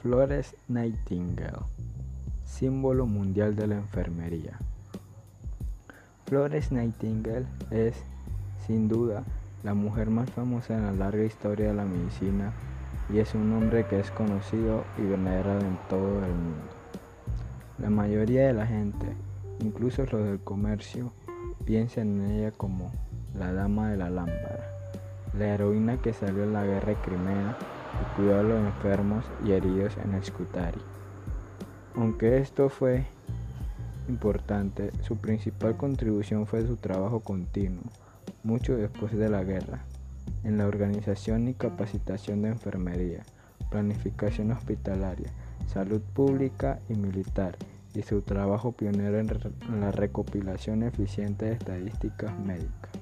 Flores Nightingale, símbolo mundial de la enfermería. Flores Nightingale es, sin duda, la mujer más famosa en la larga historia de la medicina y es un nombre que es conocido y venerado en todo el mundo. La mayoría de la gente, incluso los del comercio, piensan en ella como la dama de la lámpara, la heroína que salió en la guerra de Crimea y cuidó a los enfermos y heridos en el Scutari. Aunque esto fue importante, su principal contribución fue su trabajo continuo, mucho después de la guerra, en la organización y capacitación de enfermería, planificación hospitalaria, salud pública y militar, y su trabajo pionero en la recopilación eficiente de estadísticas médicas.